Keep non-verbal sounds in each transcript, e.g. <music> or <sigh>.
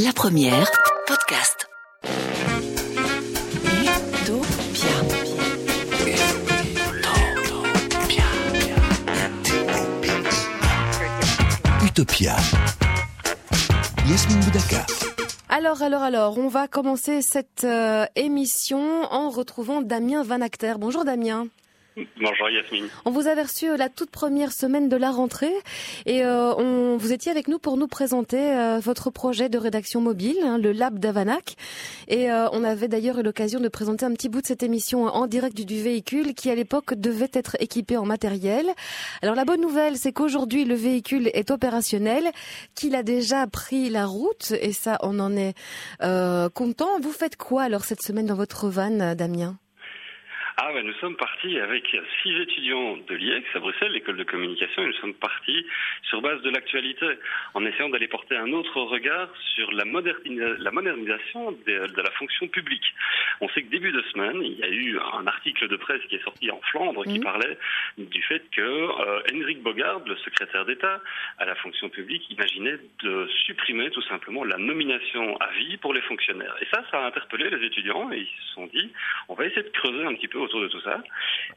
La première, podcast. Utopia. Utopia. Yasmine Boudaka. Alors, alors, alors, on va commencer cette euh, émission en retrouvant Damien Van Acter. Bonjour Damien. Bonjour Yasmine. On vous a reçu euh, la toute première semaine de la rentrée et euh, on, vous étiez avec nous pour nous présenter euh, votre projet de rédaction mobile, hein, le Lab d'Avanac. Et on avait d'ailleurs eu l'occasion de présenter un petit bout de cette émission en direct du, du véhicule qui à l'époque devait être équipé en matériel. Alors la bonne nouvelle, c'est qu'aujourd'hui le véhicule est opérationnel, qu'il a déjà pris la route et ça on en est content. Vous faites quoi alors cette semaine dans votre van, Damien? Ah ben nous sommes partis avec six étudiants de l'IEX à Bruxelles, l'école de communication, et nous sommes partis sur base de l'actualité, en essayant d'aller porter un autre regard sur la, la modernisation de, de, la fonction publique. On sait que début de semaine, il y a eu un article de presse qui est sorti en Flandre qui mmh. parlait du fait que euh, Henrik Bogard, le secrétaire d'État à la fonction publique, imaginait de supprimer tout simplement la nomination à vie pour les fonctionnaires. Et ça, ça a interpellé les étudiants et ils se sont dit, on va essayer de creuser un petit peu autour de tout ça.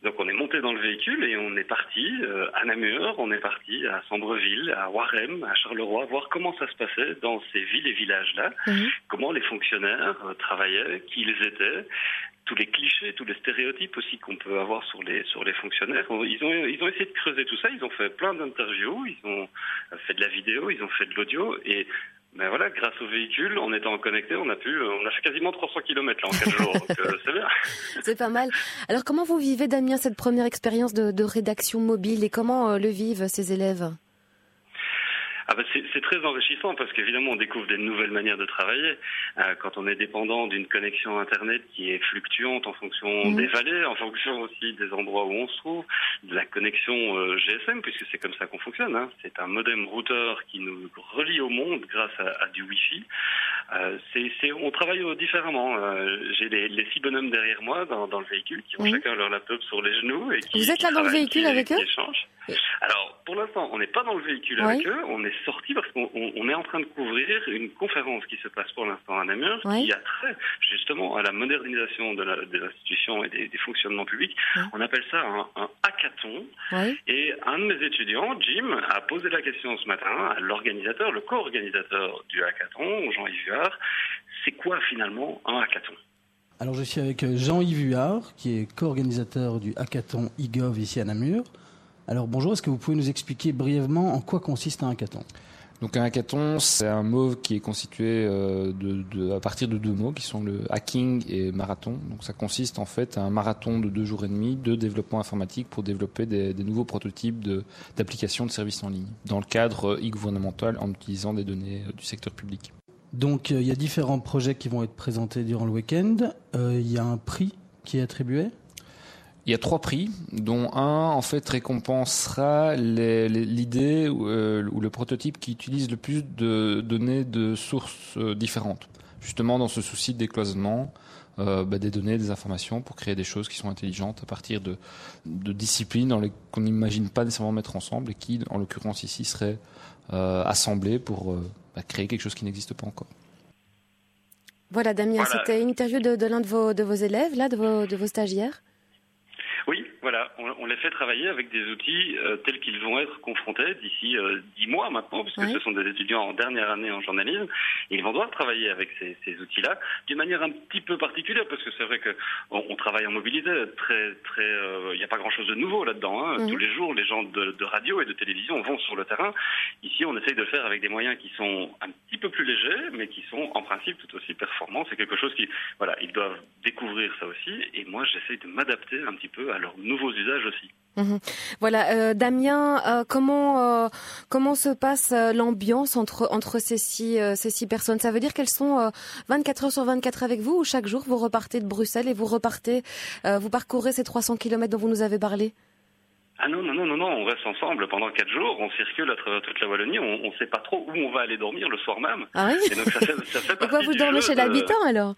Donc on est monté dans le véhicule et on est parti euh, à Namur, on est parti à Sambreville, à Warem, à Charleroi, voir comment ça se passait dans ces villes et villages-là, mhm. comment les fonctionnaires euh, travaillaient, qui ils étaient, tous les clichés, tous les stéréotypes aussi qu'on peut avoir sur les sur les fonctionnaires. Ils ont ils ont essayé de creuser tout ça. Ils ont fait plein d'interviews, ils ont fait de la vidéo, ils ont fait de l'audio et grâce au véhicule, en étant connecté, on a pu, on a fait quasiment 300 km là en 4 jours, donc euh, c'est bien. <laughs> C'est pas mal. Alors comment vous vivez, Damien, cette première expérience de, de rédaction mobile et comment euh, le vivent ces élèves? Ah bah c'est très enrichissant parce qu'évidemment on découvre des nouvelles manières de travailler. Euh, quand on est dépendant d'une connexion Internet qui est fluctuante en fonction mmh. des vallées, en fonction aussi des endroits où on se trouve, de la connexion euh, GSM, puisque c'est comme ça qu'on fonctionne. Hein. C'est un modem routeur qui nous relie au monde grâce à, à du Wi-Fi. Euh, c'est, on travaille différemment. J'ai les, les, six bonhommes derrière moi dans, dans le véhicule qui ont chacun leur laptop sur les genoux. Et qui, Vous êtes là dans le véhicule avec eux? Alors, pour l'instant, on n'est pas dans le véhicule avec eux. On est sorti parce qu'on on est en train de couvrir une conférence qui se passe pour l'instant à Namur qui a trait justement à la modernisation de la, des institutions et des, des fonctionnements publics. On appelle ça un, un hackathon. Et un de mes étudiants, Jim, a posé la question ce matin à l'organisateur, le co-organisateur du hackathon, Jean-Yves c'est quoi finalement un hackathon? Alors je suis avec Jean-Yves Huard, qui est co-organisateur du hackathon eGov ici à Namur. Alors bonjour, est-ce que vous pouvez nous expliquer brièvement en quoi consiste un hackathon? Donc un hackathon, c'est un mot qui est constitué euh, à partir de deux mots qui sont le hacking et marathon. Donc ça consiste en fait à un marathon de deux jours et demi de développement informatique pour développer des, nouveaux prototypes d'applications de, services en ligne dans le cadre e-gouvernemental en utilisant des données euh, du secteur public. Donc euh, il y a différents projets qui vont être présentés durant le week-end. Il y a un prix qui est attribué il y a trois prix, dont un en fait récompensera l'idée euh, ou, le prototype qui utilise le plus de données de sources différentes. Justement dans ce souci de décloisonnement, bah, des données, des informations pour créer des choses qui sont intelligentes à partir de, de disciplines qu'on n'imagine pas nécessairement mettre ensemble et qui, en l'occurrence ici, seraient assemblées pour bah, créer quelque chose qui n'existe pas encore. Voilà, Damien, c'était une interview de, l'un de vos, de vos élèves, là, de vos, de vos stagiaires oui, voilà, on, les fait travailler avec des outils euh, tels qu'ils vont être confrontés d'ici euh, dix mois maintenant, puisque ce sont des étudiants en dernière année en journalisme, ils vont devoir travailler avec ces, ces outils-là d'une manière un petit peu particulière, parce que c'est vrai que on, travaille en mobilité, très, très, euh, il n'y a pas grand-chose de nouveau là-dedans. Hein. Mhm. Tous les jours, les gens de, de, radio et de télévision vont sur le terrain. Ici, on essaye de le faire avec des moyens qui sont un petit peu plus légers, mais qui sont en principe tout aussi performants. C'est quelque chose qui, voilà, ils doivent découvrir ça aussi, et moi, j'essaye de m'adapter un petit peu à leurs nouveaux usages aussi. Mhm. Voilà, euh, Damien, euh, comment euh, comment se passe l'ambiance entre entre ces six ces six personnes? Ça veut dire qu'elles sont 24 heures sur 24 avec vous ou chaque jour vous repartez de Bruxelles et vous repartez vous parcourez ces 300 km dont vous nous avez parlé? Ah non, non, non, non, non, on reste ensemble pendant quatre jours, on circule à travers toute la Wallonie, on ne sait pas trop où on va aller dormir le soir même. Ah oui et donc ça fait, ça fait <laughs> Pourquoi vous dormez chez l'habitant alors?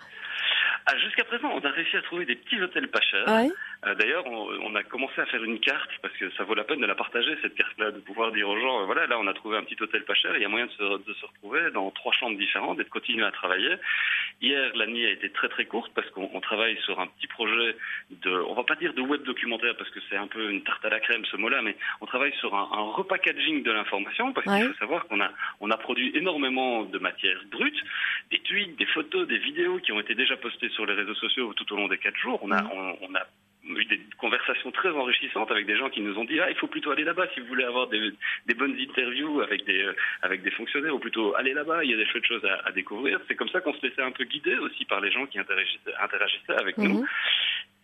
Ah, Jusqu'à présent, on a réussi à trouver des petits hôtels pas chers. Ah Euh, d'ailleurs, on, a commencé à faire une carte parce que ça vaut la peine de la partager cette carte-là, de pouvoir dire aux gens, voilà, là on a trouvé un petit hôtel pas cher, il y a moyen de se, de se retrouver dans trois chambres différentes et de continuer à travailler. Hier, la nuit a été très très courte parce qu'on travaille sur un petit projet de, on va pas dire de web documentaire parce que c'est un peu une tarte à la crème ce mot-là, mais on travaille sur un, un repackaging de l'information parce qu'il faut savoir qu'on a, on a produit énormément de matières brutes, des tweets, des photos, des vidéos qui ont été déjà postées sur les réseaux sociaux tout au long des quatre jours. On a, on a eu des conversations très enrichissantes avec des gens qui nous ont dit ah il faut plutôt aller là-bas si vous voulez avoir des, des bonnes interviews avec des euh, avec des fonctionnaires ou plutôt aller là-bas il y a des chouettes choses à, à découvrir c'est comme ça qu'on se laissait un peu guider aussi par les gens qui interagissaient, interagissaient avec nous Mhm.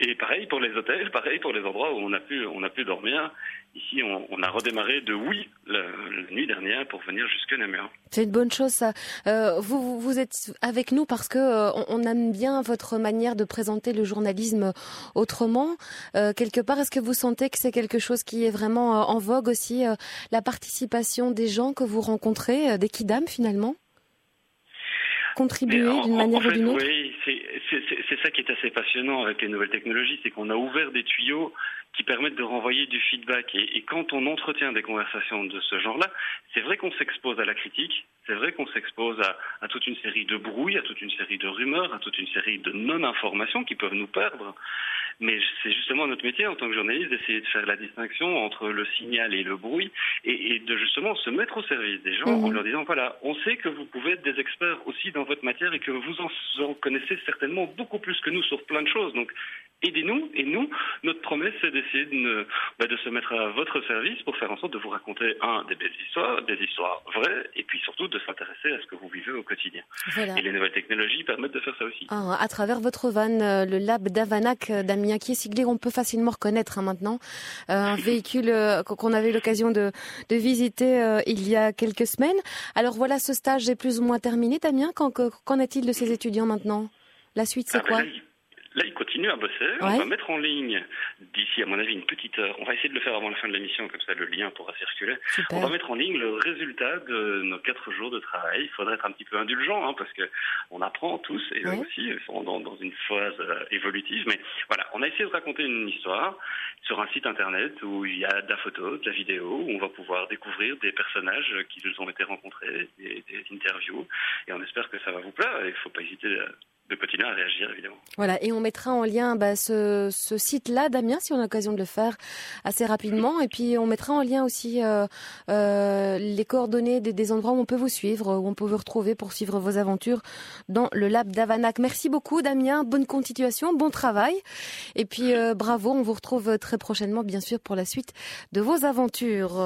Et pareil pour les hôtels pareil pour les endroits où on a pu on a pu dormir ici on, on a redémarré de oui la, la nuit dernière pour venir jusqu'à Namur C'est une bonne chose ça. Euh, vous, vous- vous êtes avec nous parce que euh, on, aime bien votre manière de présenter le journalisme autrement. Euh, quelque part, est-ce que vous sentez que c'est quelque chose qui est vraiment euh, en vogue aussi, euh, la participation des gens que vous rencontrez, euh, des kidam finalement? Contribuer d'une manière en fait, ou d'une autre? Oui, c'est- c'est ça qui est assez passionnant avec les nouvelles technologies, c'est qu'on a ouvert des tuyaux qui permettent de renvoyer du feedback. Et, quand on entretient des conversations de ce genre-là, c'est vrai qu'on s'expose à la critique, c'est vrai qu'on s'expose à, à toute une série de brouilles, à toute une série de rumeurs, à toute une série de non-informations qui peuvent nous perdre. Mais c'est justement notre métier en tant que journaliste d'essayer de faire la distinction entre le signal et le bruit et, et de justement se mettre au service des gens Mhm. en leur disant voilà, on sait que vous pouvez être des experts aussi dans votre matière et que vous en, en connaissez certainement beaucoup plus que nous sur plein de choses. Donc aidez-nous et nous, notre promesse c'est d'essayer de, bah, de se mettre à votre service pour faire en sorte de vous raconter un des belles histoires, des histoires vraies et puis surtout de s'intéresser à ce que vous vivez au quotidien. Voilà. Et les nouvelles technologies permettent de faire ça aussi. Ah, à travers votre van, euh, le lab d'Avanac euh, qui est siglé, on peut facilement reconnaître hein, maintenant Euh, un véhicule euh, qu'on avait eu l'occasion de, de visiter euh, il y a quelques semaines. Alors voilà, ce stage est plus ou moins terminé, Damien. Qu'en que- qu'en est-il de ces étudiants maintenant? La suite, c'est Ah, quoi? Là, il- continue à bosser. Ouais. On va mettre en ligne d'ici, à mon avis, une petite heure. On va essayer de le faire avant la fin de l'émission, comme ça le lien pourra circuler. On va mettre en ligne le résultat de nos quatre jours de travail. Il faudrait être un petit peu indulgent, hein, parce que on apprend tous, et eux Ouais. aussi, ils sont dans, dans une phase euh, évolutive. Mais voilà, on a essayé de raconter une histoire sur un site internet où il y a de la photo, de la vidéo, où on va pouvoir découvrir des personnages qui nous ont été rencontrés, des, des interviews, et on espère que ça va vous plaire. Il ne faut pas hésiter euh, de continuer à réagir, évidemment. Voilà, et on mettra en lien bah, ce, ce site-là, Damien, si on a l'occasion de le faire assez rapidement. Et puis on mettra en lien aussi euh, euh, les coordonnées des, des endroits où on peut vous suivre, où on peut vous retrouver pour suivre vos aventures dans le lab d'Avanac. Merci beaucoup, Damien. Bonne continuation, bon travail. Et puis euh, bravo, on vous retrouve très prochainement, bien sûr, pour la suite de vos aventures.